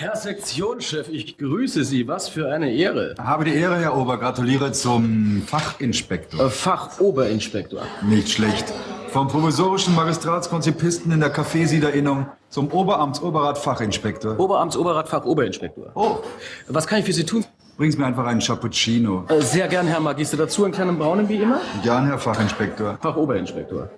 Herr Sektionschef, ich grüße Sie. Was für eine Ehre. Habe die Ehre, Herr Ober. Gratuliere zum Fachinspektor. Äh, Fachoberinspektor. Nicht schlecht. Vom provisorischen Magistratskonzipisten in der Kaffeesiederinnung zum Oberamtsoberrat Fachinspektor. Oberamtsoberrat Fachoberinspektor. Oh, Was kann ich für Sie tun? bringen Sie mir einfach einen Cappuccino. Äh, Sehr gern, Herr Magister. Dazu einen kleinen braunen wie immer. Gern, Herr Fachinspektor. Fachoberinspektor.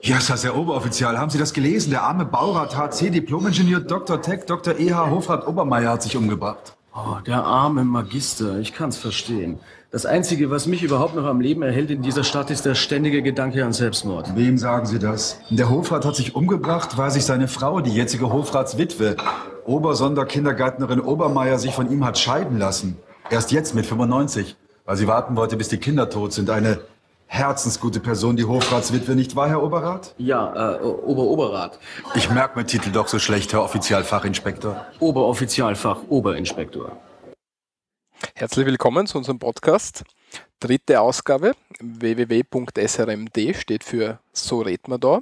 Ja, ist das Herr Oberoffizial. Haben Sie das gelesen? Der arme Baurat HC, Diplomingenieur Dr. Tech, Dr. E.H. Hofrat Obermeier hat sich umgebracht. Oh, der arme Magister. Ich kann's verstehen. Das Einzige, was mich überhaupt noch am Leben erhält in dieser Stadt, ist der ständige Gedanke an Selbstmord. Wem sagen Sie das? Der Hofrat hat sich umgebracht, weil sich seine Frau, die jetzige Hofratswitwe, Obersonderkindergärtnerin Obermeier, sich von ihm hat scheiden lassen. Erst jetzt mit 95, weil sie warten wollte, bis die Kinder tot sind. Eine herzensgute Person, die Hofratswitwe, nicht wahr, Herr Oberrat? Ja, äh, Oberoberrat. Ich merke meinen Titel doch so schlecht, Herr Offizialfachinspektor. Oberoffizialfach Oberinspektor. Herzlich willkommen zu unserem Podcast. Dritte Ausgabe. www.srmd steht für So red man da.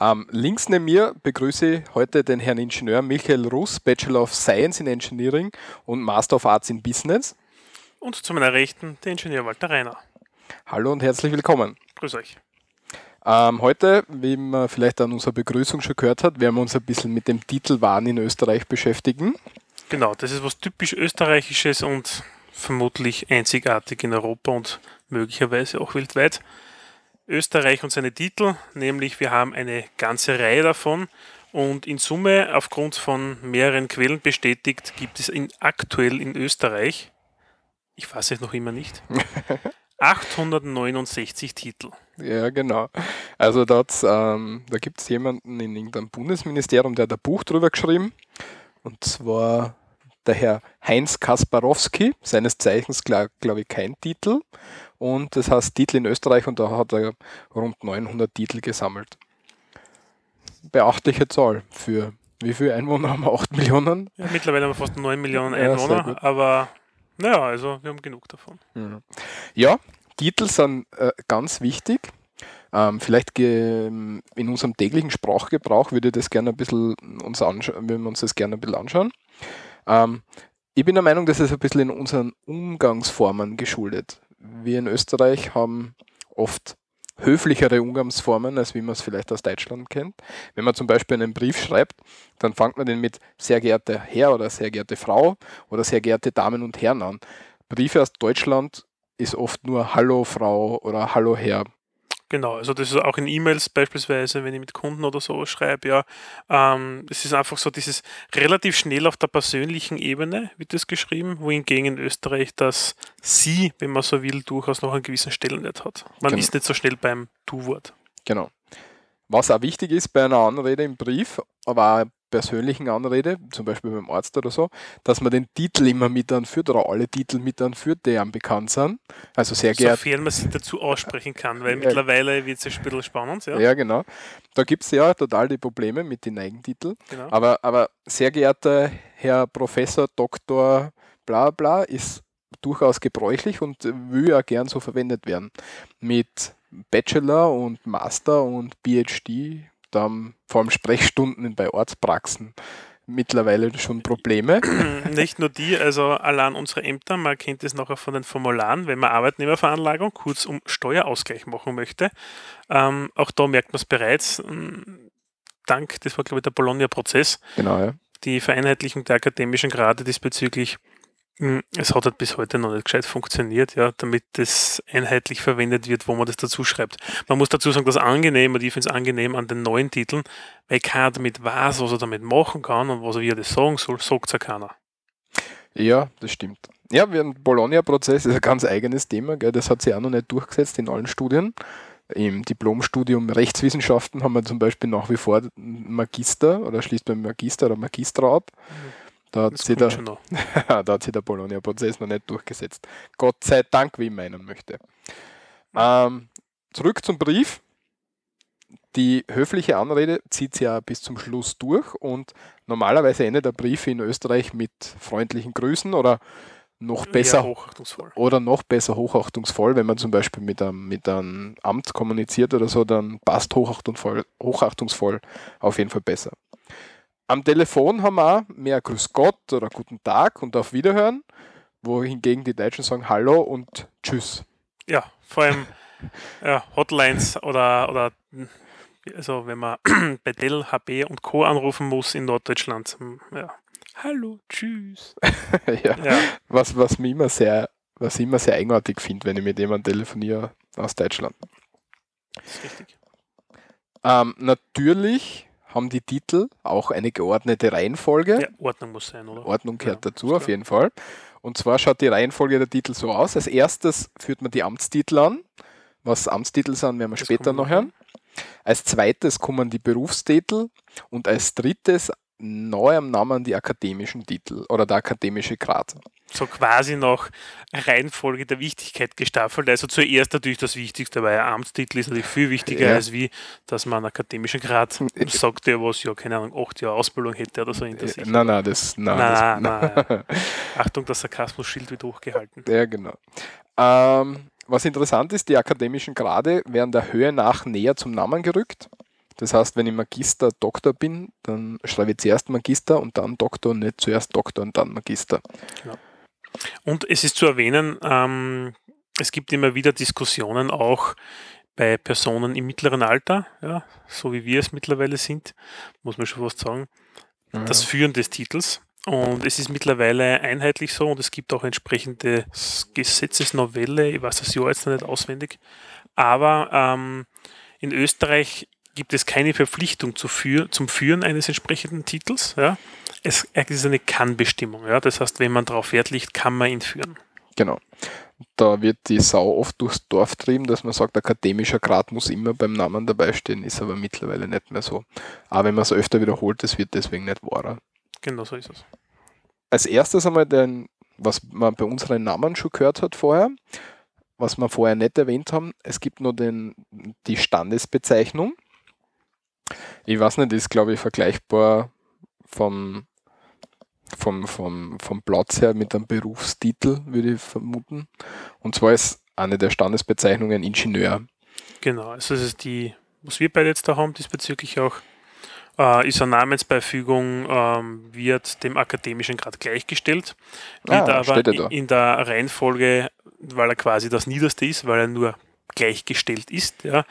Ähm, links neben mir begrüße ich heute den Herrn Ingenieur Michael Russ, Bachelor of Science in Engineering und Master of Arts in Business. Und zu meiner Rechten der Ingenieur Walter Reiner. Hallo und herzlich willkommen. Grüß euch. Ähm, heute, wie man vielleicht an unserer Begrüßung schon gehört hat, werden wir uns ein bisschen mit dem Titel Wahn in Österreich beschäftigen. Genau, das ist was typisch Österreichisches und vermutlich einzigartig in Europa und möglicherweise auch weltweit. Österreich und seine Titel, nämlich wir haben eine ganze Reihe davon und in Summe aufgrund von mehreren Quellen bestätigt gibt es in, aktuell in Österreich, ich weiß es noch immer nicht, 869 Titel. Ja, genau. Also ähm, da gibt es jemanden in irgendeinem Bundesministerium, der hat ein Buch drüber geschrieben. Und zwar der Herr Heinz Kasparowski, seines Zeichens, glaube glaub ich, kein Titel. Und das heißt Titel in Österreich und da hat er rund 900 Titel gesammelt. Beachtliche Zahl für wie viele Einwohner haben wir? 8 Millionen? Ja, mittlerweile haben wir fast 9 Millionen Ja, Einwohner, gut. aber naja, also wir haben genug davon. Ja, Titel sind äh, ganz wichtig. Ähm, vielleicht in unserem täglichen Sprachgebrauch würde das gerne ein bisschen uns anschauen, würden wir uns das gerne ein bisschen anschauen. Ähm, ich bin der Meinung, dass es ein bisschen in unseren Umgangsformen geschuldet. Wir in Österreich haben oft höflichere Umgangsformen, als wie man es vielleicht aus Deutschland kennt. Wenn man zum Beispiel einen Brief schreibt, dann fängt man den mit sehr geehrter Herr oder sehr geehrte Frau oder sehr geehrte Damen und Herren an. Briefe aus Deutschland ist oft nur Hallo Frau oder Hallo Herr. Genau, also das ist auch in E-Mails beispielsweise, wenn ich mit Kunden oder so schreibe, ja, ähm, es ist einfach so dieses relativ schnell auf der persönlichen Ebene wird das geschrieben, wohingegen in Österreich das Sie, wenn man so will, durchaus noch einen gewissen Stellenwert hat. Man Genau. ist nicht so schnell beim Du-Wort. Genau. Was auch wichtig ist bei einer Anrede im Brief, aber auch persönlichen Anrede, zum Beispiel beim Arzt oder so, dass man den Titel immer mit anführt oder alle Titel mit anführt, die einem bekannt sind. Also sehr geehrt. Sofern man sich dazu aussprechen kann, weil Ja. mittlerweile wird es ein bisschen spannend. Ja, Ja, genau. Da gibt es ja total die Probleme mit den Eigentiteln. genau. Aber, aber sehr geehrter Herr Professor, Doktor, bla bla, ist durchaus gebräuchlich und will ja gern so verwendet werden. Mit Bachelor und Master und PhD, da haben vor allem Sprechstunden bei Ortspraxen mittlerweile schon Probleme. Nicht nur die, also allein unsere Ämter, man kennt es nachher von den Formularen, wenn man Arbeitnehmerveranlagung, kurz um Steuerausgleich machen möchte. Ähm, auch da merkt man es bereits, ähm, dank, das war glaube ich der Bologna-Prozess, Genau, ja. die Vereinheitlichung der akademischen Grade diesbezüglich, es hat halt bis heute noch nicht gescheit funktioniert, ja, damit das einheitlich verwendet wird, wo man das dazu schreibt. Man muss dazu sagen, das angenehm, und ich finde es angenehm an den neuen Titeln, weil keiner damit weiß, was er damit machen kann und was er wie er das sagen soll, sagt es ja keiner. Ja, das stimmt. Ja, wir haben Bologna-Prozess ist ein ganz eigenes Thema, gell? das hat sich auch noch nicht durchgesetzt in allen Studien. Im Diplomstudium Rechtswissenschaften haben wir zum Beispiel nach wie vor Magister oder schließt beim Magister oder Magistra ab. Da hat, Das sich der, da hat sich der Bologna-Prozess noch nicht durchgesetzt. Gott sei Dank, wie ich meinen möchte. Ähm, zurück zum Brief. Die höfliche Anrede zieht sich ja bis zum Schluss durch und normalerweise endet der Brief in Österreich mit freundlichen Grüßen oder noch besser Ja, hochachtungsvoll. oder noch besser hochachtungsvoll, wenn man zum Beispiel mit einem, mit einem Amt kommuniziert oder so, dann passt hochachtungsvoll, hochachtungsvoll auf jeden Fall besser. Am Telefon haben wir auch mehr Grüß Gott oder Guten Tag und auf Wiederhören, wohingegen die Deutschen sagen Hallo und Tschüss. Ja, vor allem ja, Hotlines oder, oder also wenn man bei Dell, HP und Co. anrufen muss in Norddeutschland. hm, Ja. Hallo, tschüss. ja. Ja, Was, was, mich immer sehr, was ich immer sehr eigenartig finde, wenn ich mit jemandem telefoniere aus Deutschland. ist richtig. Ähm, natürlich haben die Titel auch eine geordnete Reihenfolge. Ja, Ordnung muss sein, oder? Ordnung gehört Ja, dazu, ist auf jeden Fall. Und zwar schaut die Reihenfolge der Titel so aus. Als erstes führt man die Amtstitel an. Was Amtstitel sind, werden wir Das später noch hören. Als zweites kommen die Berufstitel und als drittes neu am Namen die akademischen Titel oder der akademische Grad. So quasi nach Reihenfolge der Wichtigkeit gestaffelt. Also zuerst natürlich das Wichtigste, weil ein Amtstitel ist natürlich viel wichtiger, Ja. als wie, dass man einen akademischen Grad sagt, der was ja, keine Ahnung, acht Jahre Ausbildung hätte oder so hinter sich. Nein, nein, das, nein, Nein, das, nein, Achtung, das Sarkasmus-Schild wird hochgehalten. Ja, genau. Ähm, was interessant ist, die akademischen Grade werden der Höhe nach näher zum Namen gerückt. Das heißt, wenn ich Magister, Doktor bin, dann schreibe ich zuerst Magister und dann Doktor und nicht zuerst Doktor und dann Magister. Und es ist zu erwähnen, ähm, es gibt immer wieder Diskussionen auch bei Personen im mittleren Alter, ja, so wie wir es mittlerweile sind, muss man schon fast sagen, das Führen des Titels. Und es ist mittlerweile einheitlich so und es gibt auch entsprechende Gesetzesnovelle, ich weiß das Jahr jetzt noch nicht auswendig, aber ähm, in Österreich gibt es keine Verpflichtung zu für, zum Führen eines entsprechenden Titels. Ja. Es, es ist eine Kann-Bestimmung. Ja. Das heißt, wenn man darauf Wert legt, kann man ihn führen. Genau. Da wird die Sau oft durchs Dorf trieben, dass man sagt, akademischer Grad muss immer beim Namen dabei stehen, ist aber mittlerweile nicht mehr so. Aber wenn man es öfter wiederholt, das wird deswegen nicht wahrer. Genau so ist es. als erstes einmal den, was man bei unseren Namen schon gehört hat vorher, was wir vorher nicht erwähnt haben, es gibt nur den, die Standesbezeichnung. Ich weiß nicht, ist glaube ich vergleichbar vom, vom, vom, vom Platz her mit einem Berufstitel, würde ich vermuten. Und zwar ist eine der Standesbezeichnungen Ingenieur. Genau. Also das ist die, was wir beide jetzt da haben, diesbezüglich auch, äh, ist eine Namensbeifügung, ähm, wird dem akademischen Grad gleichgestellt, wird Ah, aber steht ja da. in der Reihenfolge, weil er quasi das Niederste ist, weil er nur gleichgestellt ist, ja,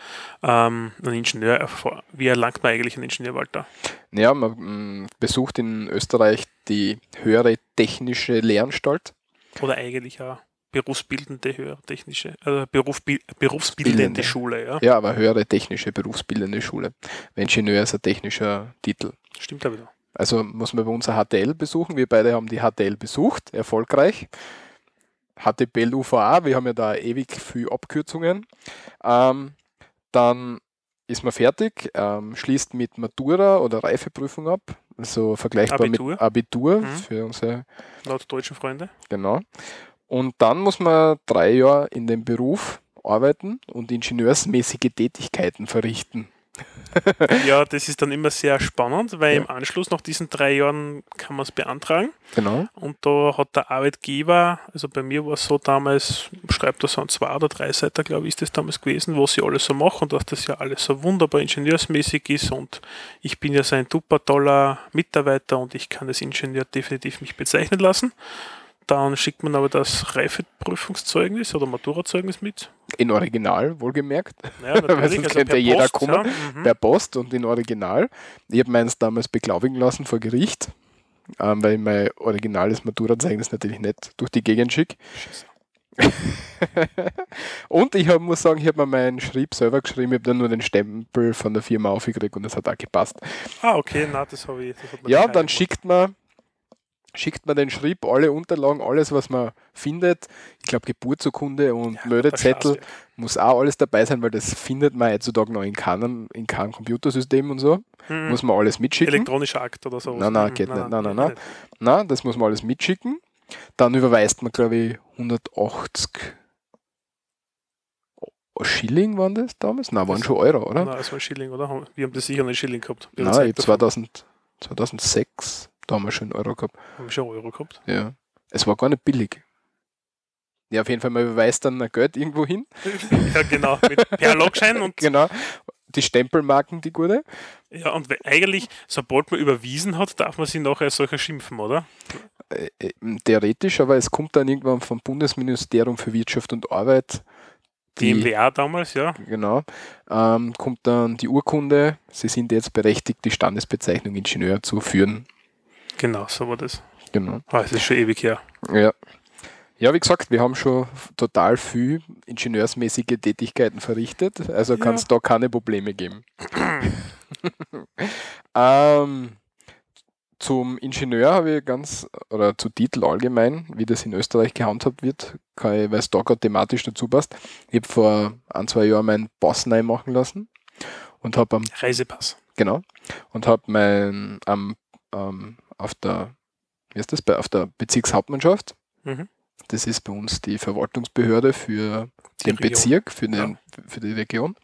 ähm, ein Ingenieur, wie erlangt man eigentlich einen Ingenieur, Walter? Ja, man mm, besucht in Österreich die höhere technische Lehranstalt. Oder eigentlich eine berufsbildende, höhere technische, äh, Berufsbi berufsbildende Bildende. Schule, ja. Ja, aber höhere technische berufsbildende Schule. Weil Ingenieur ist ein technischer Titel. Stimmt aber. Also muss man bei uns ein HTL besuchen. Wir beide haben die HTL besucht, erfolgreich. HTPL UVA, wir haben ja da ewig viel Abkürzungen. Ähm, dann ist man fertig, ähm, schließt mit Matura oder Reifeprüfung ab. Also vergleichbar Abitur. mit Abitur Mhm. für unsere Laut deutschen Freunde. Genau. Und dann muss man drei Jahre in dem Beruf arbeiten und ingenieursmäßige Tätigkeiten verrichten. Ja, das ist dann immer sehr spannend, weil Ja. im Anschluss nach diesen drei Jahren kann man es beantragen. Genau. Und da hat der Arbeitgeber, also bei mir war es so damals, schreibt er so ein zwei oder drei Seiten, glaube ich, ist das damals gewesen, was sie alles so machen und dass das ja alles so wunderbar ingenieursmäßig ist und ich bin ja so ein super toller Mitarbeiter und ich kann als Ingenieur definitiv mich bezeichnen lassen. Dann schickt man aber das Reifeprüfungszeugnis oder Maturazeugnis mit. In Original, wohlgemerkt. Ja, natürlich. sonst könnte per jeder Post, kommen. Ja, mhm. Per Post und in Original. Ich habe meins damals beglaubigen lassen vor Gericht, ähm, weil ich mein originales Maturazeugnis natürlich nicht durch die Gegend schicke. und ich hab, muss sagen, ich habe mir meinen Schrieb selber geschrieben, ich habe dann nur den Stempel von der Firma aufgekriegt und das hat auch gepasst. Ah, okay, na, das habe ich. Das Ja, dann schickt man, schickt man den Schrieb, alle Unterlagen, alles, was man findet. Ich glaube, Geburtsurkunde und Ja, Meldezettel muss auch alles dabei sein, weil das findet man heutzutage noch in keinem, in keinem Computersystem und so. Mhm. Muss man alles mitschicken. Elektronischer Akt oder so. Nein, nein, geht nicht. Nein, nein, nein. Na, das muss man alles mitschicken. Dann überweist man, glaube ich, 180 Schilling waren das damals? Nein, waren Das- schon Euro, oder? Nein, das war ein Schilling, oder? Wir haben das sicher einen Schilling gehabt. Nein, ich Zeit hab davon. 2000, 2006, da haben wir schon einen Euro gehabt. Haben wir schon Euro gehabt. Ja. Es war gar nicht billig. Ja, auf jeden Fall, man überweist dann ein Geld irgendwo hin. ja, genau. Mit per Logschein und Genau. die Stempelmarken, die gute. Ja, und eigentlich, sobald man überwiesen hat, darf man sie nachher als solcher schimpfen, oder? Äh, äh, theoretisch, aber es kommt dann irgendwann vom Bundesministerium für Wirtschaft und Arbeit. Die Die, MWA damals, ja. genau, ähm, kommt dann die Urkunde. Sie sind jetzt berechtigt, die Standesbezeichnung Ingenieur zu führen. Genau, so war das. Genau. Ah, es ist schon ewig her. Ja. Ja, wie gesagt, wir haben schon total viel ingenieursmäßige Tätigkeiten verrichtet, also Ja. kann es da keine Probleme geben. ähm, zum Ingenieur habe ich ganz, oder zu Titel allgemein, wie das in Österreich gehandhabt wird, weil es da gerade thematisch dazu passt. Ich habe vor ein, zwei Jahren meinen Pass neu machen lassen und habe am Reisepass. Genau. Und habe mein am ähm, auf der wie ist das bei auf der Bezirkshauptmannschaft. Mhm. Das ist bei uns die Verwaltungsbehörde für Die den Region. Bezirk, für, den, für die Region.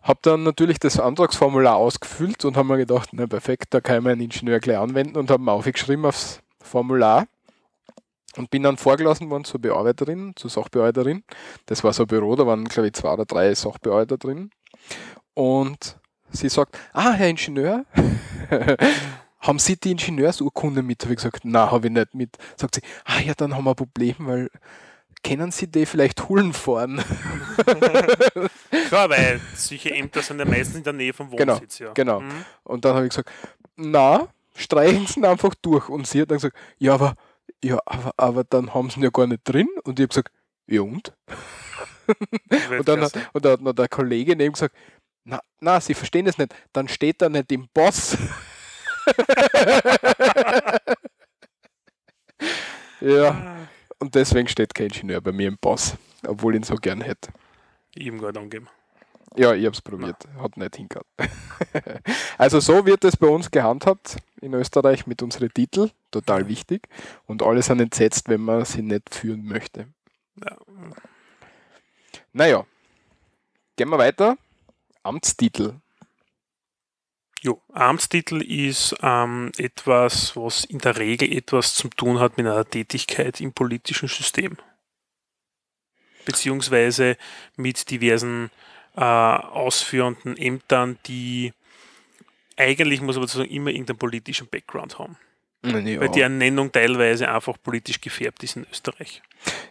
Habe dann natürlich das Antragsformular ausgefüllt und habe mir gedacht, na perfekt, da kann ich meinen Ingenieur gleich anwenden und habe mir aufgeschrieben aufs Formular und bin dann vorgelassen worden zur Bearbeiterin, zur Sachbearbeiterin. Das war so ein Büro, da waren glaube ich zwei oder drei Sachbearbeiter drin. Und sie sagt, ah, Herr Ingenieur, haben Sie die Ingenieursurkunde mit? Habe ich gesagt, na, habe ich nicht mit. Sagt sie, ah ja, dann haben wir ein Problem, weil können Sie die vielleicht holen fahren? Klar, weil solche Ämter sind ja meistens in der Nähe vom Genau, Wohnsitz. ja. genau. Mhm. Und dann habe ich gesagt, na, streichen Sie ihn einfach durch. Und sie hat dann gesagt, ja, aber, ja, aber, aber dann haben Sie ihn ja gar nicht drin. Und ich habe gesagt, ja und? Und dann, Weltklasse. und dann hat noch der Kollege neben gesagt, na, na, Sie verstehen das nicht, dann steht da nicht im Boss. ja, Ah, und deswegen steht kein Ingenieur bei mir im Boss, obwohl ich ihn so gern hätte. ihm gerade angeben. Ja, ich habe es probiert, hat nicht hingehauen. also so wird es bei uns gehandhabt in Österreich mit unseren Titeln, total wichtig. Und alle sind entsetzt, wenn man sie nicht führen möchte. Ja. Naja, gehen wir weiter. Amtstitel. Jo, Amtstitel ist ähm, etwas, was in der Regel etwas zu tun hat mit einer Tätigkeit im politischen System. Beziehungsweise mit diversen äh, ausführenden Ämtern, die eigentlich, muss man sagen, immer irgendeinen politischen Background haben. Ja, Weil die Ernennung teilweise einfach politisch gefärbt ist in Österreich.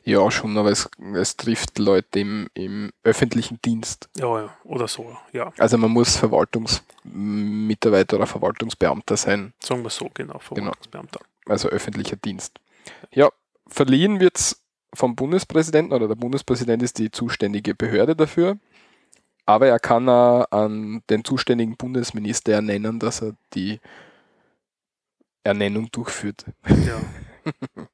ja schon, aber es, es trifft Leute im, im öffentlichen Dienst. Ja, ja, oder so, ja. Also man muss Verwaltungsmitarbeiter oder Verwaltungsbeamter sein, Sagen wir so, genau, Verwaltungsbeamter. also öffentlicher Dienst. Ja, verliehen wird es vom Bundespräsidenten oder der Bundespräsident ist die zuständige Behörde dafür. Aber er kann auch an den zuständigen Bundesminister ernennen, dass er die Ernennung durchführt. Ja.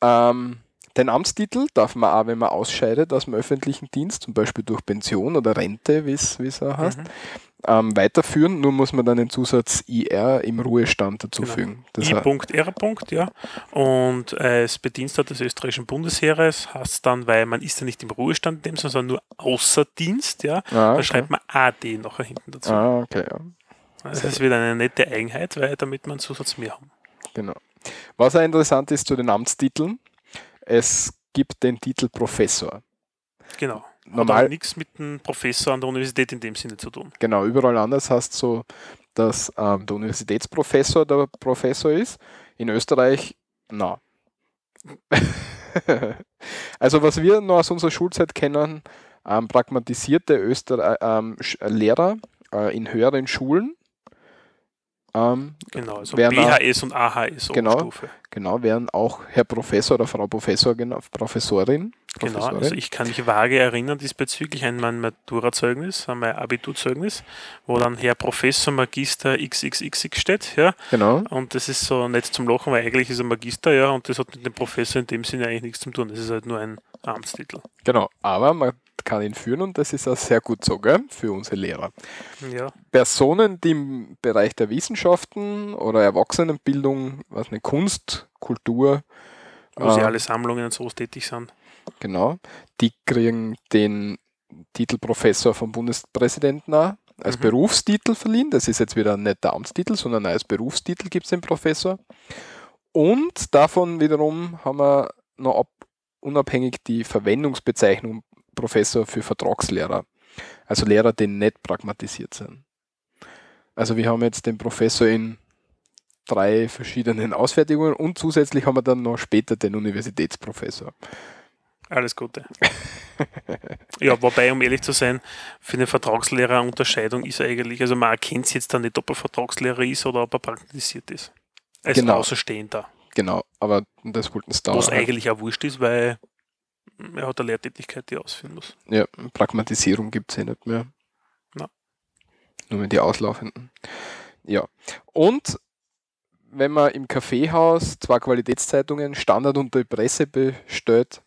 Ähm, den Amtstitel darf man auch, wenn man ausscheidet aus dem öffentlichen Dienst, zum Beispiel durch Pension oder Rente, wie es auch heißt, Mhm. ähm, weiterführen. Nur muss man dann den Zusatz IR im Ruhestand Genau. dazufügen. Heißt, I.R. ja. Und als Bediensteter des österreichischen Bundesheeres heißt es dann, weil man ist ja nicht im Ruhestand sondern nur außer Dienst, ja. ah, Da okay. schreibt man AD nachher hinten dazu. Ah, okay, ja. Das ist wieder eine nette Eigenheit, weil damit wir einen Zusatz mehr haben. Genau. Was auch interessant ist zu den Amtstiteln, es gibt den Titel Professor. Genau. Normal- Hat nichts mit dem Professor an der Universität in dem Sinne zu tun. Genau, überall anders heißt so, dass ähm, der Universitätsprofessor der Professor ist. In Österreich, na. also was wir noch aus unserer Schulzeit kennen, ähm, pragmatisierte Öster ähm, Lehrer äh, in höheren Schulen. Ähm, Genau, also auch- BHS und AHS Genau. Oberstufe. genau, wären auch Herr Professor oder Frau Professor genannt, Professorin. Genau, also ich kann mich vage erinnern diesbezüglich an mein Matura-Zeugnis, an mein Abiturzeugnis, wo dann Herr Professor Magister XXXX steht, ja, genau. und das ist so nett zum Lachen, weil eigentlich ist er Magister, ja, und das hat mit dem Professor in dem Sinne eigentlich nichts zu tun, das ist halt nur ein Amtstitel. Genau, aber man kann ihn führen und das ist auch sehr gut so, gell, für unsere Lehrer. Ja, Personen, die im Bereich der Wissenschaften oder Erwachsenenbildung, was eine Kunst, Kultur, wo sie Ah. alle Sammlungen und so tätig sind. genau, die kriegen den Titel Professor vom Bundespräsidenten auch als Mhm. Berufstitel verliehen. Das ist jetzt wieder nicht der Amtstitel, sondern als Berufstitel gibt es den Professor. Und davon wiederum haben wir noch ab, unabhängig die Verwendungsbezeichnung Professor für Vertragslehrer. Also Lehrer, die nicht pragmatisiert sind. Also wir haben jetzt den Professor in drei verschiedenen Ausfertigungen und zusätzlich haben wir dann noch später den Universitätsprofessor. Alles Gute. ja, wobei, um ehrlich zu sein, für eine Vertragslehrer Unterscheidung ist eigentlich, also man erkennt es jetzt dann nicht, ob er Vertragslehrer ist oder ob er praktisiert ist. Als Genau. Außerstehender. Genau, aber das wollten es da. Was eigentlich auch wurscht ist, weil er hat eine Lehrtätigkeit, die er ausführen muss. Ja, Pragmatisierung gibt es eh nicht mehr. Na. Nur mehr die auslaufenden. Ja. Und wenn man im Kaffeehaus zwei Qualitätszeitungen Standard und die Presse bestellt,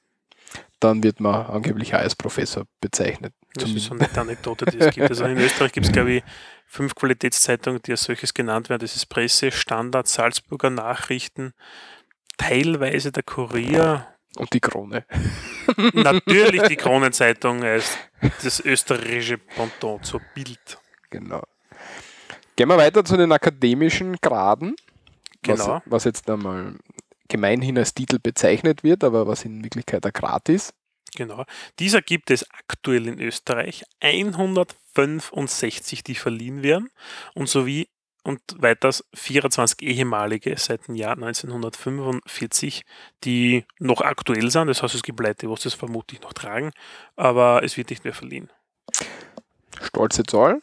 dann wird man angeblich als Professor bezeichnet. Das ist so eine Anekdote, die es gibt. Also in Österreich gibt es, glaube ich, fünf Qualitätszeitungen, die als solches genannt werden. Das ist Presse, Standard, Salzburger Nachrichten, teilweise der Kurier, Und die Krone. natürlich die Kronenzeitung als das österreichische Pendant zur Bild. Genau. Gehen wir weiter zu den akademischen Graden. Genau. Was, was jetzt einmal gemeinhin als Titel bezeichnet wird, aber was in Wirklichkeit ein Grad ist. Genau. Dieser gibt es aktuell in Österreich 165, die verliehen werden und sowie und weiters 24 ehemalige seit dem Jahr 1945, die noch aktuell sind. Das heißt, es gibt Leute, die das vermutlich noch tragen, aber es wird nicht mehr verliehen. Stolze Zahl.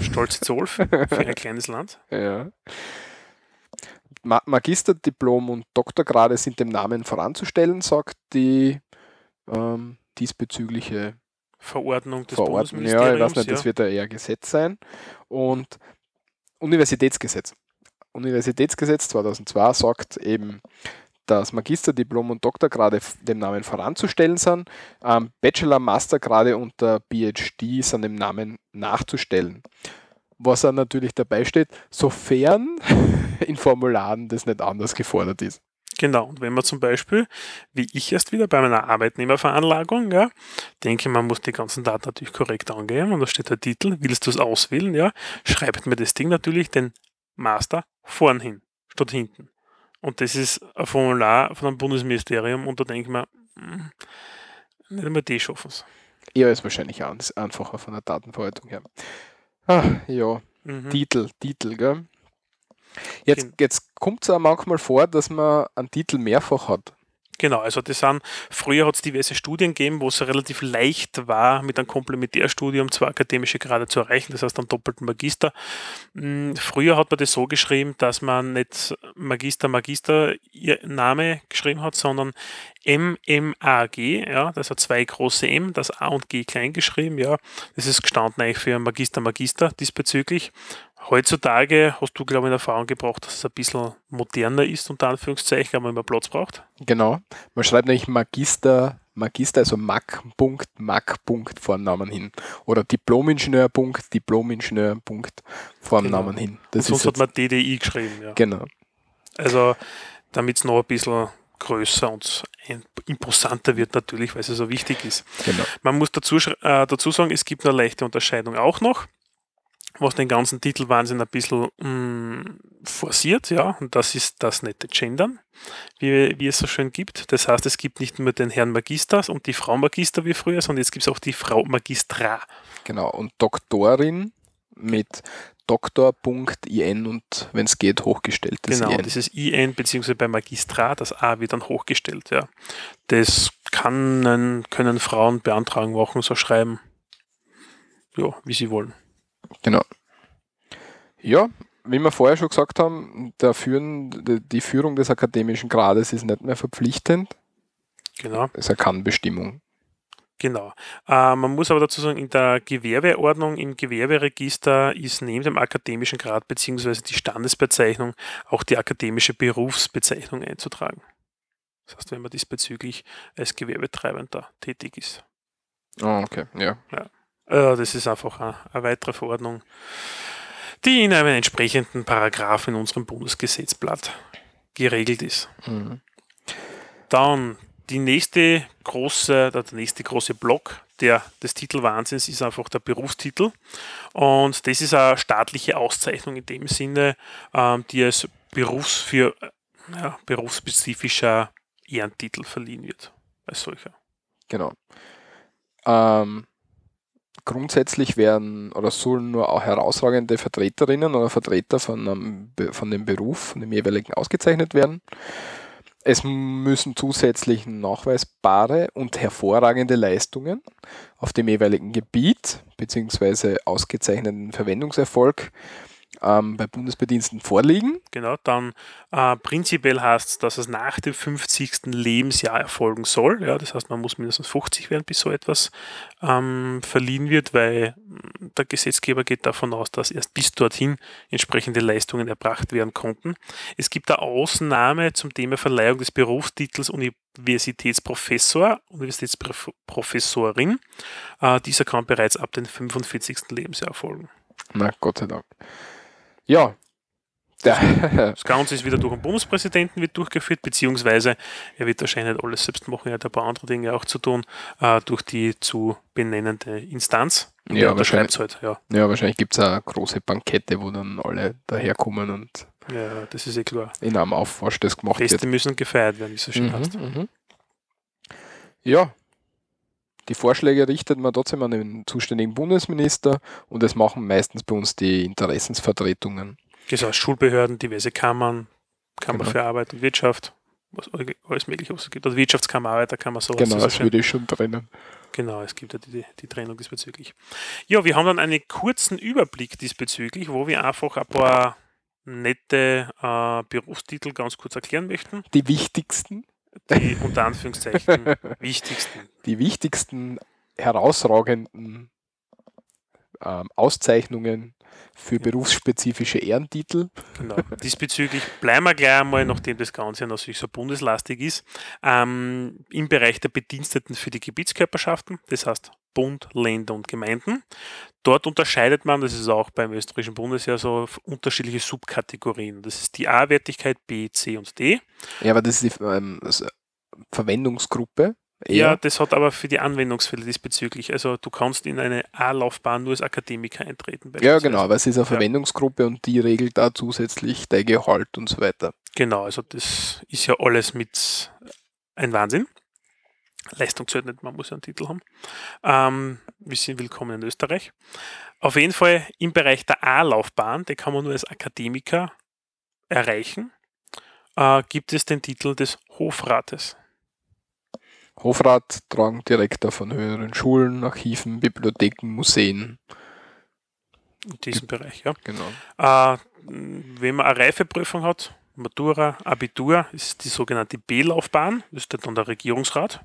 Stolze Zoll für ein kleines Land. Ja. Ma Magister, Diplom und Doktorgrade sind dem Namen voranzustellen, sagt die ähm, diesbezügliche Verordnung des Verordnung. Ja, ich Bundesministeriums. weiß nicht, das wird ja eher Gesetz sein. Und Universitätsgesetz. Universitätsgesetz 2002 sagt eben, dass Magister, Diplom und Doktorgrade dem Namen voranzustellen sind. Ähm, Bachelor, Mastergrade und der PhD sind dem Namen nachzustellen. Was dann natürlich dabei steht, sofern in Formularen das nicht anders gefordert ist. Genau, und wenn man zum Beispiel, wie ich erst wieder bei meiner Arbeitnehmerveranlagung, ja, denke, man muss die ganzen Daten natürlich korrekt angeben und da steht der Titel, willst du es auswählen, ja, schreibt mir das Ding natürlich den Master vorn hin, statt hinten. Und das ist ein Formular von einem Bundesministerium und da denke ich mir, hm, nicht einmal die schaffen es. Eher ist wahrscheinlich einfacher von der Datenverwaltung her. Ah, ja, Mhm. Titel, Titel, gell? Jetzt, jetzt kommt es auch manchmal vor, dass man einen Titel mehrfach hat. Genau, also das sind, früher hat es diverse Studien gegeben, wo es relativ leicht war, mit einem Komplementärstudium zwei akademische Grade zu erreichen, das heißt einen doppelten Magister. Mm, Früher hat man das so geschrieben, dass man nicht Magister, Magister ihr Name geschrieben hat, sondern MMAG, ja, das hat zwei große M, das A und G klein geschrieben, ja. Das ist gestanden eigentlich für Magister, Magister diesbezüglich. Heutzutage hast du, glaube ich, in Erfahrung gebracht, dass es ein bisschen moderner ist, unter Anführungszeichen, aber immer Platz braucht. Genau. Man schreibt nämlich Magister, Magister, also Mac, Punkt, Mac, Punkt vor dem Namen hin. Oder Diplomingenieur, Punkt, Diplomingenieur, Punkt vor dem Genau. Hin. Das sonst ist hat man DDI geschrieben. Ja. genau. Also, damit es noch ein bisschen größer und imposanter wird, natürlich, weil es so wichtig ist. genau. Man muss dazu, äh, dazu sagen, es gibt eine leichte Unterscheidung auch noch, was den ganzen Titelwahnsinn ein bisschen mh, forciert, ja, und das ist das nette Gendern, wie, wie es so schön gibt. Das heißt, es gibt nicht nur den Herrn Magister und die Frau Magister wie früher, sondern jetzt gibt es auch die Frau Magistra. Genau. Und Doktorin mit Doktor.in und wenn es geht, hochgestelltes Genau, IN. dieses IN bzw. bei Magistrat, das A wird dann hochgestellt. Ja. Das kann, können Frauen beantragen, machen, so schreiben, ja, wie sie wollen. Genau. Ja, wie wir vorher schon gesagt haben, der Führen, die Führung des akademischen Grades ist nicht mehr verpflichtend. Genau, Es ist eine Kannbestimmung. genau. Äh, man muss aber dazu sagen, in der Gewerbeordnung, im Gewerberegister ist neben dem akademischen Grad bzw. die Standesbezeichnung auch die akademische Berufsbezeichnung einzutragen. Das heißt, wenn man diesbezüglich als Gewerbetreibender tätig ist. Ah, okay, ja. Äh, das ist einfach eine, eine weitere Verordnung, die in einem entsprechenden Paragraph in unserem Bundesgesetzblatt geregelt ist. Mhm. Dann die nächste große, der nächste große Block der, des Titelwahnsinns ist einfach der Berufstitel. Und das ist eine staatliche Auszeichnung in dem Sinne, ähm, die als Berufs für, äh, ja, berufsspezifischer Ehrentitel verliehen wird. Als solcher. Genau. Ähm, grundsätzlich werden oder sollen nur auch herausragende Vertreterinnen oder Vertreter von, einem, von dem Beruf, von dem jeweiligen ausgezeichnet werden. Es müssen zusätzlich nachweisbare und hervorragende Leistungen auf dem jeweiligen Gebiet bzw. ausgezeichneten Verwendungserfolg ähm, bei Bundesbediensten vorliegen. Genau, dann äh, prinzipiell heißt es, dass es nach dem 50. Lebensjahr erfolgen soll. Ja, das heißt, man muss mindestens 50 werden, bis so etwas ähm, verliehen wird, weil hm, der Gesetzgeber geht davon aus, dass erst bis dorthin entsprechende Leistungen erbracht werden konnten. Es gibt eine Ausnahme zum Thema Verleihung des Berufstitels Universitätsprofessor, Universitätsprofessorin. Äh, dieser kann bereits ab dem 45. Lebensjahr erfolgen. Na, Gott sei Dank. Ja. Das Ganze ist wieder durch den Bundespräsidenten wird durchgeführt, beziehungsweise er wird wahrscheinlich nicht alles selbst machen, er hat ein paar andere Dinge auch zu tun, äh, durch die zu benennende Instanz. Ja, wahrscheinlich, halt, ja. ja, wahrscheinlich gibt es auch große Bankette, wo dann alle daherkommen und ja, das ist eh klar. in einem Aufwasch das gemacht Feste wird. müssen gefeiert werden, wie es so schön mhm, heißt. Mhm. Ja, die Vorschläge richtet man trotzdem an den zuständigen Bundesminister und es machen meistens bei uns die Interessensvertretungen. Das heißt Schulbehörden, diverse Kammern, Kammer genau. für Arbeit und Wirtschaft, was alles mögliche was es gibt. Also Wirtschaftskammer, Arbeiterkammer, sowas. Genau, das würde ich schon trennen. Genau, es gibt ja die, die, Trennung diesbezüglich. Ja, wir haben dann einen kurzen Überblick diesbezüglich, wo wir einfach ein paar nette äh, Berufstitel ganz kurz erklären möchten. Die wichtigsten die unter Anführungszeichen wichtigsten. Die wichtigsten herausragenden ähm, Auszeichnungen für berufsspezifische Ehrentitel. Genau. Diesbezüglich bleiben wir gleich einmal, nachdem das Ganze natürlich so bundeslastig ist, ähm, im Bereich der Bediensteten für die Gebietskörperschaften, das heißt Bund, Länder und Gemeinden. Dort unterscheidet man, das ist auch beim österreichischen Bundesheer so, unterschiedliche Subkategorien. Das ist die A-Wertigkeit, B, C und D. Ja, aber das ist die ähm, Verwendungsgruppe. Eher. Ja, das hat aber für die Anwendungsfälle diesbezüglich. Also du kannst in eine A-Laufbahn nur als Akademiker eintreten. Ja, genau, aber es ist eine Verwendungsgruppe ja. und die regelt da zusätzlich dein Gehalt und so weiter. Genau, also das ist ja alles mit ein Wahnsinn. Leistung zählt nicht, man muss ja einen Titel haben. Ähm, wir sind willkommen in Österreich. Auf jeden Fall im Bereich der A-Laufbahn, den kann man nur als Akademiker erreichen, äh, gibt es den Titel des Hofrates. Hofrat, Direktor von höheren Schulen, Archiven, Bibliotheken, Museen. In diesem Bereich, ja. Genau. Äh, wenn man eine Reifeprüfung hat, Matura, Abitur, ist die sogenannte B-Laufbahn, das ist dann der Regierungsrat.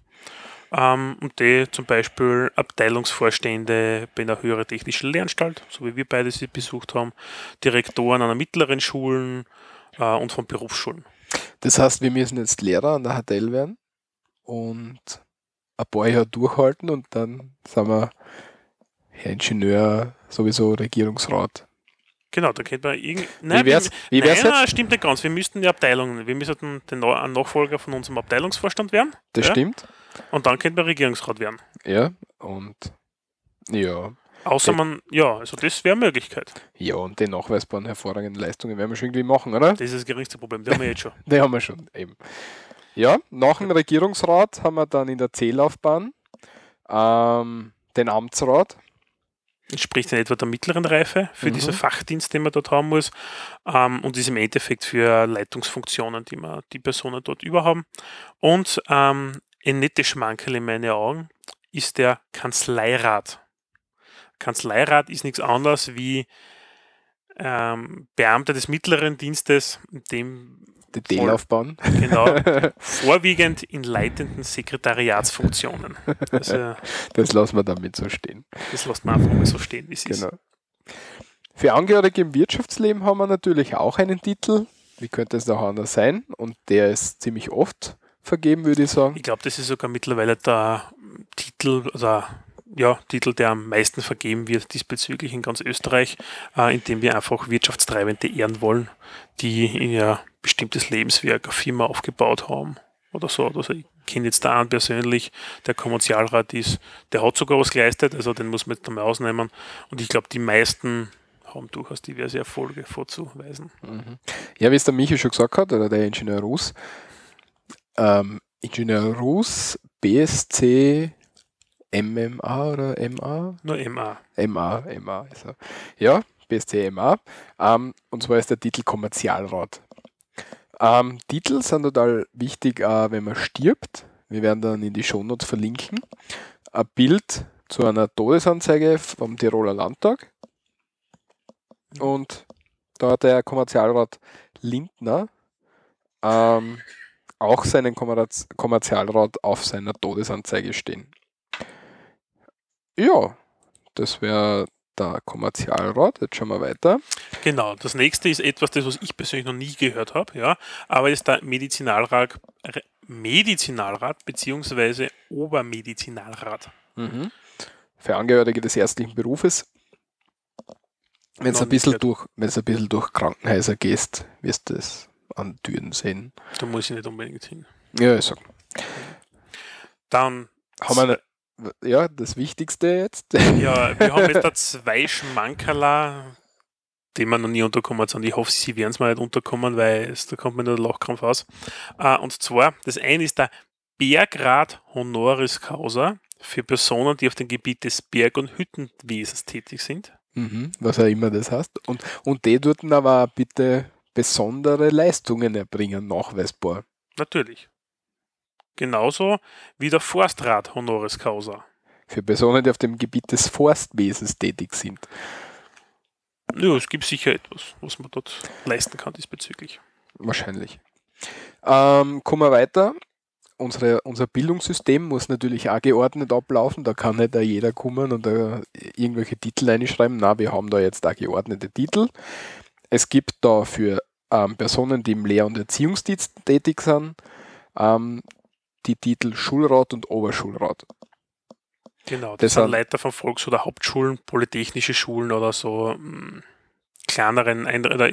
Ähm, und die zum Beispiel Abteilungsvorstände bei einer höheren technischen Lehranstalt, so wie wir beide sie besucht haben, Direktoren einer mittleren Schulen äh, und von Berufsschulen. Das heißt, wir müssen jetzt Lehrer an der HTL werden und ein paar Jahre durchhalten und dann sind wir Herr Ingenieur, sowieso Regierungsrat. Genau, da könnte man irgendwie. Nein, wie wär's, wie wär's nein, nein, stimmt nicht ganz. Wir müssten die Abteilungen, wir müssten den Nachfolger von unserem Abteilungsvorstand werden. Das ja? stimmt. Und dann könnte man Regierungsrat werden. Ja, und ja. Außer man, ja, also das wäre eine Möglichkeit. Ja, und die nachweisbaren hervorragenden Leistungen werden wir schon irgendwie machen, oder? Das ist das geringste Problem, die haben wir jetzt schon. die haben wir schon, eben. Ja, nach dem Regierungsrat haben wir dann in der C-Laufbahn ähm, den Amtsrat. Entspricht in etwa der mittleren Reife für mhm. diesen Fachdienst, den man dort haben muss. Ähm, und ist im Endeffekt für Leitungsfunktionen, die man die Personen dort überhaben. Und ähm, ein nettes Schmankerl in meinen Augen ist der Kanzleirat. Kanzleirat ist nichts anderes wie ähm, Beamter des mittleren Dienstes, dem die D-Laufbahn. Genau. Vorwiegend in leitenden Sekretariatsfunktionen. Also, das lassen wir damit so stehen. Das lassen wir einfach mal so stehen, wie es genau. ist. Für Angehörige im Wirtschaftsleben haben wir natürlich auch einen Titel. Wie könnte es auch anders sein? Und der ist ziemlich oft vergeben, würde ich sagen. Ich glaube, das ist sogar mittlerweile der Titel oder ja, Titel, der am meisten vergeben wird diesbezüglich in ganz Österreich, äh, indem wir einfach Wirtschaftstreibende ehren wollen, die in ihr bestimmtes Lebenswerk eine Firma aufgebaut haben oder so. Also ich kenne jetzt da einen persönlich, der Kommerzialrat ist, der hat sogar was geleistet, also den muss man jetzt einmal ausnehmen. Und ich glaube, die meisten haben durchaus diverse Erfolge vorzuweisen. Mhm. Ja, wie es der Michi schon gesagt hat, oder der Ingenieur Ruß, ähm, Ingenieur Ruß, BSC MMA oder MA? Nur MA. MA, MA er. Ja, BSC MA. Ähm, und zwar ist der Titel Kommerzialrat. Ähm, Titel sind total wichtig, äh, wenn man stirbt. Wir werden dann in die Shownotes verlinken. Ein Bild zu einer Todesanzeige vom Tiroler Landtag. Und da hat der Kommerzialrat Lindner ähm, auch seinen Kommerz Kommerzialrat auf seiner Todesanzeige stehen. Ja, das wäre der Kommerzialrat. Jetzt schauen wir weiter. Genau, das nächste ist etwas, das was ich persönlich noch nie gehört habe, ja, aber ist der Medizinalrat, Medizinalrat bzw. Obermedizinalrat. Mhm. Für Angehörige des ärztlichen Berufes. Wenn es Noch ein, bisschen nicht durch- wenn's ein bisschen durch Krankenhäuser gehst, wirst du es an Türen sehen. Da muss ich nicht unbedingt hin. Ja, ich sag. Dann Haben wir eine, ja, das Wichtigste jetzt. Ja, wir haben jetzt da zwei Schmankerla, die man noch nie unterkommen sind. Ich hoffe, sie werden es mal nicht unterkommen, weil es, da kommt mir nur der Lachkrampf aus. Äh, und zwar, das eine ist der Bergrat Honoris Causa für Personen, die auf dem Gebiet des Berg- und Hüttenwesens tätig sind. Mhm, was auch immer das heißt. Und, und die dürfen aber bitte besondere Leistungen erbringen, nachweisbar. Natürlich. Genauso wie der Forstrat Honoris Causa. Für Personen, die auf dem Gebiet des Forstwesens tätig sind. Ja, es gibt sicher etwas, was man dort leisten kann diesbezüglich. Wahrscheinlich. Ähm, kommen wir weiter. Unsere, unser Bildungssystem muss natürlich auch geordnet ablaufen. Da kann nicht jeder kommen und irgendwelche Titel einschreiben. Na, wir haben da jetzt auch geordnete Titel. Es gibt da für ähm, Personen, die im Lehr- und Erziehungsdienst tätig sind, ähm, die Titel Schulrat und Oberschulrat. Genau, Das das sind Leiter von Volks- oder Hauptschulen, polytechnische Schulen oder so mh, kleineren, Ein- oder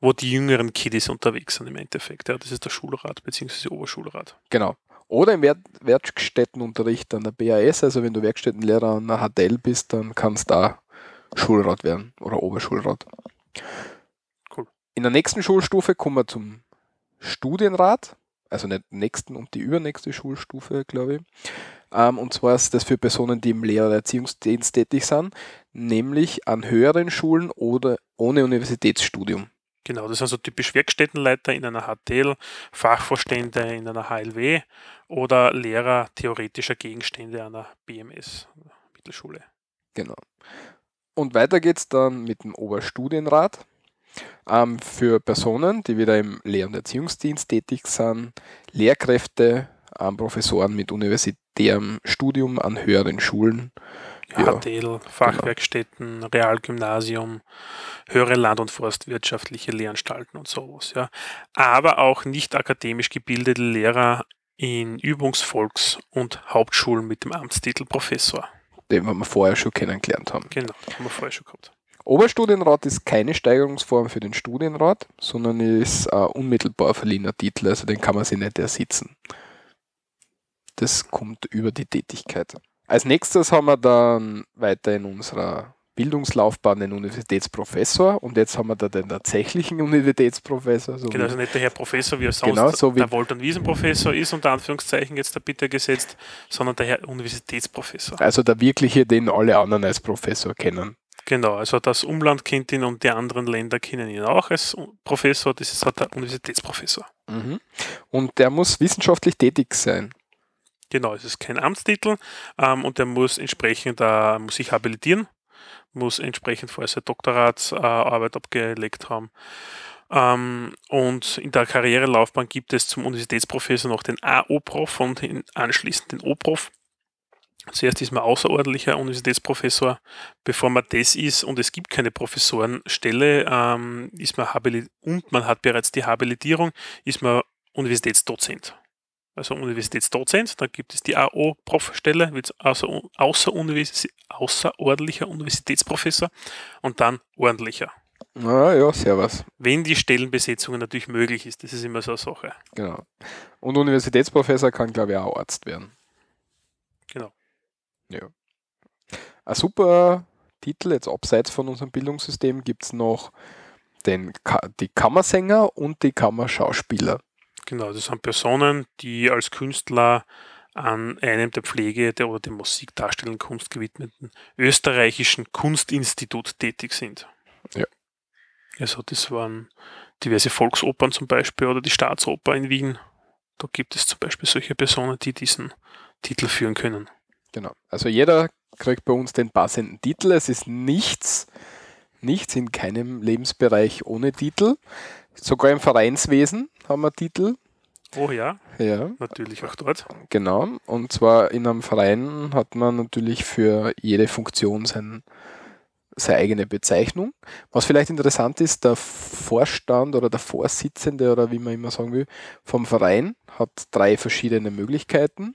wo die jüngeren Kiddies unterwegs sind im Endeffekt. Ja, das ist der Schulrat bzw. Oberschulrat. Genau. Oder im Werkstättenunterricht an der BAS, also wenn du Werkstättenlehrer an der HTL bist, dann kannst du da Schulrat werden oder Oberschulrat. Cool. In der nächsten Schulstufe kommen wir zum Studienrat, also nicht nächsten und die übernächste Schulstufe, glaube ich. Ähm, und zwar ist das für Personen, die im Lehr- oder Erziehungsdienst tätig sind, nämlich an höheren Schulen oder ohne Universitätsstudium. Genau, das sind so typisch Werkstättenleiter in einer HTL, Fachvorstände in einer HLW oder Lehrer theoretischer Gegenstände an einer BMS, Mittelschule. Genau. Und weiter geht's dann mit dem Oberstudienrat. Ähm, für Personen, die wieder im Lehr- und Erziehungsdienst tätig sind, Lehrkräfte, ähm, Professoren mit universitärem Studium an höheren Schulen. Ja, HTL, Fachwerkstätten, Realgymnasium, höhere Land- und forstwirtschaftliche Lehranstalten und sowas. Ja. Aber auch nicht akademisch gebildete Lehrer in Übungsvolks- und Hauptschulen mit dem Amtstitel Professor. den wir vorher schon kennengelernt haben. Genau, haben wir vorher schon gehabt. Oberstudienrat ist keine Steigerungsform für den Studienrat, sondern ist ein unmittelbar verliehener Titel, also den kann man sich nicht ersitzen. Das kommt über die Tätigkeit. Als nächstes haben wir dann weiter in unserer Bildungslaufbahn den Universitätsprofessor und jetzt haben wir da den tatsächlichen Universitätsprofessor. So Genau, also nicht der Herr Professor, wie er sonst Genau, so wie- der Wolton Wiesenprofessor ist, unter Anführungszeichen jetzt da bitte gesetzt, sondern der Herr Universitätsprofessor. also der wirkliche, den alle anderen als Professor kennen. Genau, also das Umland kennt ihn und die anderen Länder kennen ihn auch als Professor, das ist halt der Universitätsprofessor. Mhm. Und der muss wissenschaftlich tätig sein. Genau, es ist kein Amtstitel ähm, und er muss entsprechend, äh, muss sich habilitieren, muss entsprechend vorher seine Doktoratsarbeit äh, abgelegt haben. Ähm, und in der Karrierelaufbahn gibt es zum Universitätsprofessor noch den AO-Prof und anschließend den O-Prof. Zuerst ist man außerordentlicher Universitätsprofessor. Bevor man das ist und es gibt keine Professorenstelle, ähm, ist man und man hat bereits die Habilitierung, ist man Universitätsdozent also Universitätsdozent, dann gibt es die AO-Prof-Stelle, wird außer, außeruniversi- außerordentlicher Universitätsprofessor und dann ordentlicher. Ah, ja, servus. Wenn die Stellenbesetzung natürlich möglich ist, das ist immer so eine Sache. Genau. Und Universitätsprofessor kann, glaube ich, auch Arzt werden. Ja. Ein super Titel, jetzt abseits von unserem Bildungssystem, gibt es noch den, die Kammersänger und die Kammerschauspieler. Genau, das sind Personen, die als Künstler an einem der Pflege der oder der Musikdarstellung Kunst gewidmeten österreichischen Kunstinstitut tätig sind. Ja. Also das waren diverse Volksopern zum Beispiel oder die Staatsoper in Wien. Da gibt es zum Beispiel solche Personen, die diesen Titel führen können. Genau. Also jeder kriegt bei uns den passenden Titel. Es ist nichts, nichts in keinem Lebensbereich ohne Titel. Sogar im Vereinswesen haben wir Titel. Oh ja, Ja, natürlich auch dort. genau. Und zwar in einem Verein hat man natürlich für jede Funktion sein, seine eigene Bezeichnung. Was vielleicht interessant ist, der Vorstand oder der Vorsitzende oder wie man immer sagen will, vom Verein hat drei verschiedene Möglichkeiten.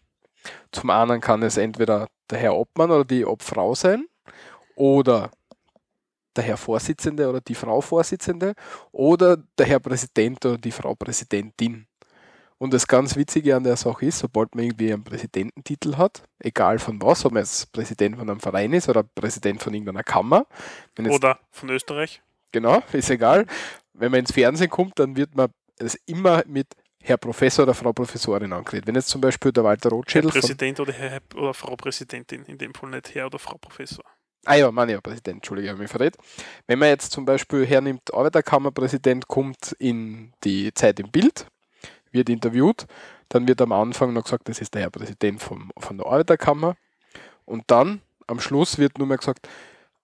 Zum einen kann es entweder der Herr Obmann oder die Obfrau sein oder der Herr Vorsitzende oder die Frau Vorsitzende oder der Herr Präsident oder die Frau Präsidentin. Und das ganz Witzige an der Sache ist, sobald man irgendwie einen Präsidententitel hat, egal von was, ob man jetzt Präsident von einem Verein ist oder Präsident von irgendeiner Kammer, Oder von Österreich. genau, ist egal, wenn man ins Fernsehen kommt, dann wird man es immer mit Herr Professor oder Frau Professorin angeredet. Wenn jetzt zum Beispiel der Walter Herr Rothschild von, Präsident oder, Herr, oder Frau Präsidentin, in dem Fall nicht Herr oder Frau Professor. Ah ja, meine ja, Präsident, Entschuldige, ich habe mich verrät. Wenn man jetzt zum Beispiel hernimmt, Arbeiterkammerpräsident kommt in die Zeit im Bild, wird interviewt, dann wird am Anfang noch gesagt, das ist der Herr Präsident vom, von der Arbeiterkammer. Und dann am Schluss wird nur mehr gesagt,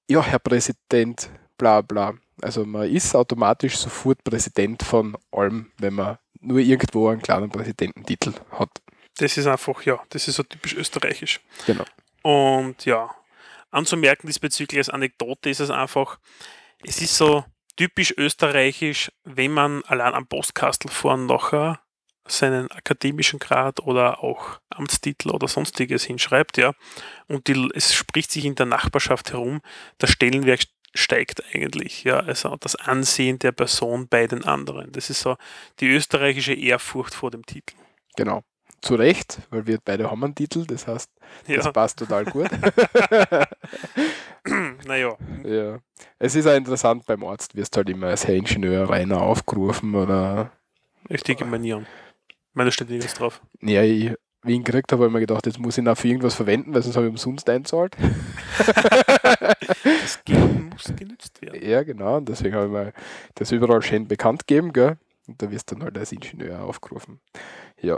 ja, Herr Präsident, bla bla. Also man ist automatisch sofort Präsident von allem, wenn man nur irgendwo einen kleinen Präsidententitel hat. Das ist einfach, ja, das ist so typisch österreichisch. Genau. Und ja, anzumerken diesbezüglich als Anekdote ist es einfach, es ist so typisch österreichisch, wenn man allein am Postkastel vorn nachher seinen akademischen Grad oder auch Amtstitel oder sonstiges hinschreibt, ja, und die, es spricht sich in der Nachbarschaft herum, der Stellenwert steigt eigentlich, ja, also das Ansehen der Person bei den anderen. Das ist so die österreichische Ehrfurcht vor dem Titel. Genau. Zu Recht, weil wir beide haben einen Titel, das heißt, das Ja, passt total gut. naja, Ja. Es ist auch interessant, beim Arzt wirst du halt immer als Herr Ingenieur Rainer aufgerufen oder. richtige Manieren. Meine steht nirgends drauf. Ja, ich, wie ich ihn gekriegt habe, habe ich mir gedacht, jetzt muss ich ihn auch für irgendwas verwenden, weil sonst habe ich umsonst einzahlt. Das Geld muss genützt werden. Ja, genau. Und deswegen habe ich mir das überall schön bekannt gegeben, gell? Und da wirst du dann halt als Ingenieur aufgerufen. Ja.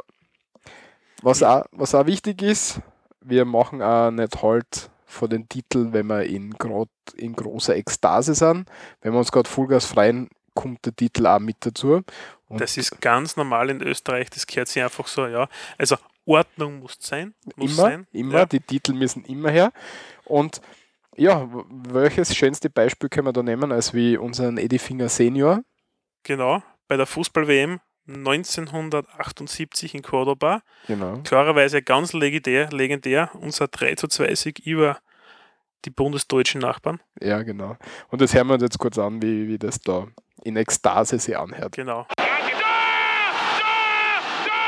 Was auch, was auch wichtig ist, wir machen auch nicht halt vor den Titel, wenn wir in, grad, in großer Ekstase sind. Wenn wir uns gerade Vollgas freien, kommt der Titel auch mit dazu. Und Das ist ganz normal in Österreich, das gehört sich einfach so, ja. Also Ordnung muss sein. Muss immer, sein. immer, Ja. die Titel müssen immer her. Und ja, welches schönste Beispiel können wir da nehmen, als wie unseren Eddie Finger Senior? Genau, bei der Fußball-WM 1978 in Cordoba. Genau. Klarerweise ganz legendär, legendär unser 3 zu 2 Sieg über die bundesdeutschen Nachbarn. Ja, genau. Und das hören wir uns jetzt kurz an, wie, wie das da in Ekstase sich anhört. Genau. Danke. Tor! Tor! Tor!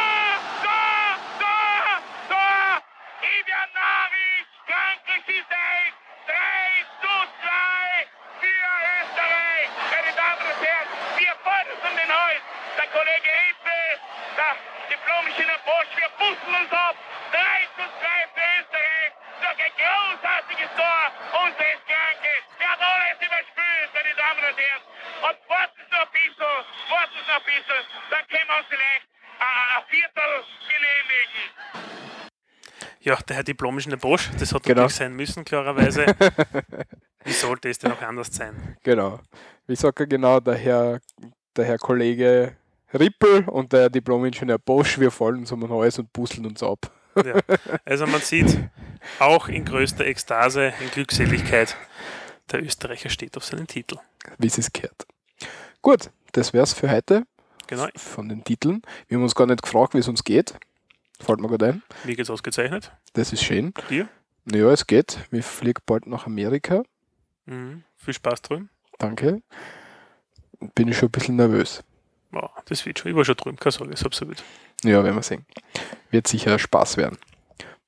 Tor! Tor! Tor! Ivian Nari, Frankreich ist ein. 3 zu 2 für Österreich. Meine Damen und Herren, wir fordern um den Hals. Der Kollege Hilfe, der Diplom-Ingenieur Bosch, wir pusten uns ab. 3 zu 2 für Österreich. Durch ein großartiges Tor unseres Kranke. Der hat alles überspült, meine Damen und Herren. Und warten Sie noch ein bisschen, warten Sie noch ein bisschen, dann können wir uns vielleicht ein Viertel genehmigen. Ja, der Herr Diplomischen Bosch, das hat Genau. natürlich sein müssen, klarerweise. Wie sollte es denn auch anders sein? Genau. Wie sagt er genau, der Herr, der Herr Kollege Rippel und der Diplom-Ingenieur Bosch, wir fallen uns um den Hals und busseln uns ab. Ja. Also man sieht, auch in größter Ekstase, in Glückseligkeit, der Österreicher steht auf seinen Titel. wie es es gehört. Gut, das wär's für heute Genau, von den Titeln. Wir haben uns gar nicht gefragt, wie es uns geht. Fällt mir gerade ein. mir geht's ausgezeichnet. Das ist schön. Dir? Ja, es geht. Wir fliegen bald nach Amerika. Mhm. Viel Spaß drüben. Danke. Bin ich schon ein bisschen nervös. Ja, das wird schon. Ich war schon drüben, keine Sorge, ist absolut. Ja, werden wir sehen. Wird sicher Spaß werden.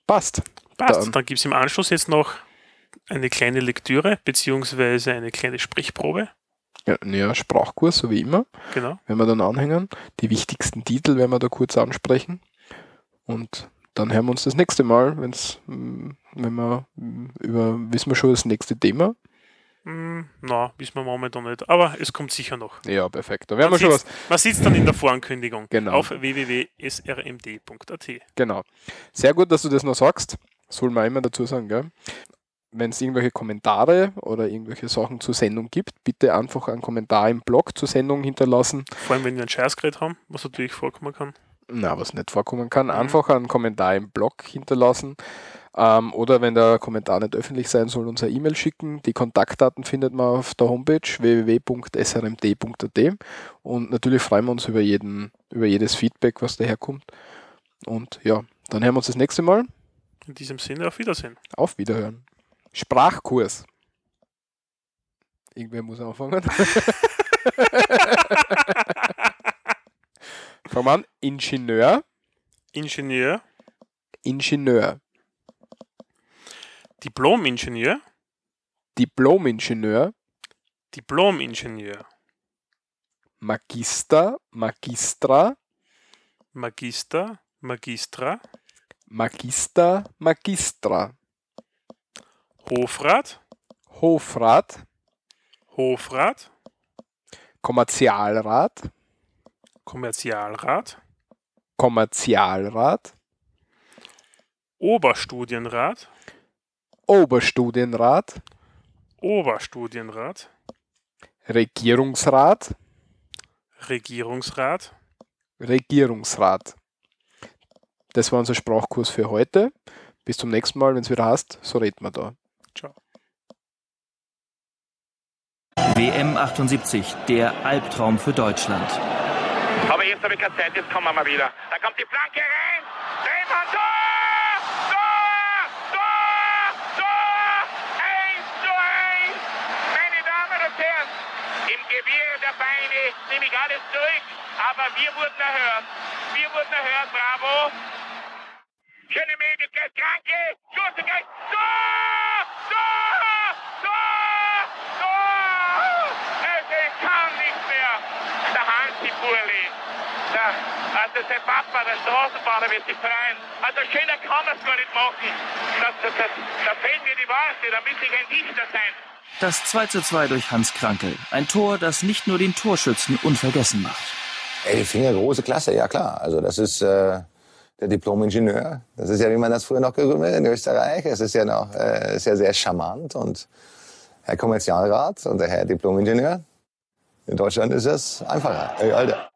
Passt. Passt. Dann- Dann, gibt es im Anschluss jetzt noch eine kleine Lektüre, beziehungsweise eine kleine Sprechprobe. Ja, ja, Sprachkurs, so wie immer. Genau. Wenn wir dann anhängen. Die wichtigsten Titel werden wir da kurz ansprechen. Und dann hören wir uns das nächste Mal, wenn's, mm, wenn wir mm, über, wissen wir schon das nächste Thema. Hm, na, wissen wir momentan nicht. Aber es kommt sicher noch. Ja, perfekt. Da werden wir Man schon was. Man sieht es dann in der Vorankündigung Genau. auf www.srmd.at. Genau. Sehr gut, dass du das noch sagst. Soll man immer dazu sagen, gell? Wenn es irgendwelche Kommentare oder irgendwelche Sachen zur Sendung gibt, bitte einfach einen Kommentar im Blog zur Sendung hinterlassen. Vor allem, wenn wir ein Scheißgerät haben, was natürlich vorkommen kann. Na, was nicht vorkommen kann, einfach einen Kommentar im Blog hinterlassen. Ähm, oder wenn der Kommentar nicht öffentlich sein soll, uns eine E-Mail schicken. Die Kontaktdaten findet man auf der Homepage www.srmd.at. Und natürlich freuen wir uns über, jeden, über jedes Feedback, was daherkommt. Und ja, dann hören wir uns das nächste Mal. In diesem Sinne, auf Wiedersehen. Auf Wiederhören. Sprachkurs. Irgendwer muss anfangen. Fangen wir an. Ingenieur. Ingenieur, Ingenieur. Diplom-Ingenieur, Diplom-Ingenieur. Diplom-Ingenieur, Magister. Magistra. Magister, Magistra, Magister. Magistra. Hofrat, Hofrat. Hofrat, Kommerzialrat. Kommerzialrat, Kommerzialrat. Oberstudienrat, Oberstudienrat. Oberstudienrat, Regierungsrat. Regierungsrat. Regierungsrat. Das war unser Sprachkurs für heute. Bis zum nächsten Mal, wenn es wieder heißt, so reden wir da. Ciao. WM 78, der Albtraum für Deutschland. Aber jetzt habe ich keine Zeit, jetzt kommen wir mal wieder. Da kommt die Flanke rein. Drehmann, Tor! Tor! Tor! Tor! 1 zu 1. Meine Damen und Herren, im Gewirr der Beine nehme ich alles zurück. Aber wir wurden erhört. Wir wurden erhört, bravo. Schöne Möglichkeit, Kranke, Schussegeld, Tor! Tor! Tor! Tor! Es kann nicht mehr. Der Hansi Burli. Der, also sein Papa, der Straßenbahner, wird sich freuen. Also schöner kann man es gar nicht machen. Das, das, das, da fehlen mir die Worte, da müsste ich ein Dichter sein. Das 2 zu 2 durch Hans Krankel. Ein Tor, das nicht nur den Torschützen unvergessen macht. Elfinger, große Klasse, ja klar. Also das ist äh, der Diplom-Ingenieur. Das ist ja, wie man das früher noch gegründet hat in Österreich. Es ist ja noch äh, ja sehr charmant und Herr Kommerzialrat und der Herr Diplom-Ingenieur. In Deutschland ist es einfacher. Ey, Alter.